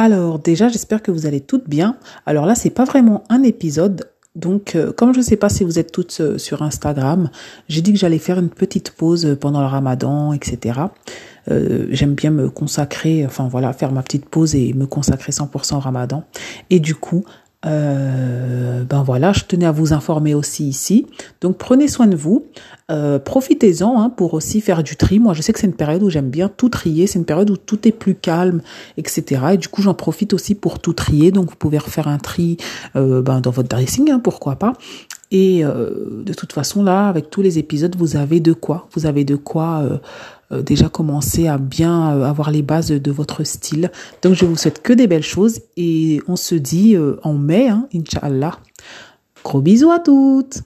Alors déjà, j'espère que vous allez toutes bien. Alors là, c'est pas vraiment un épisode. Donc, euh, comme je ne sais pas si vous êtes toutes euh, sur Instagram, j'ai dit que j'allais faire une petite pause pendant le Ramadan, etc. Euh, J'aime bien me consacrer, enfin voilà, faire ma petite pause et me consacrer 100% au Ramadan. Et du coup, euh, ben voilà, je tenais à vous informer aussi ici. Donc prenez soin de vous, euh, profitez-en hein, pour aussi faire du tri. Moi, je sais que c'est une période où j'aime bien tout trier. C'est une période où tout est plus calme, etc. Et du coup, j'en profite aussi pour tout trier. Donc vous pouvez refaire un tri euh, ben, dans votre dressing, hein, pourquoi pas. Et de toute façon, là, avec tous les épisodes, vous avez de quoi. Vous avez de quoi déjà commencer à bien euh, avoir les bases de votre style. Donc, je vous souhaite que des belles choses et on se dit euh, en mai, hein, Inch'Allah. Gros bisous à toutes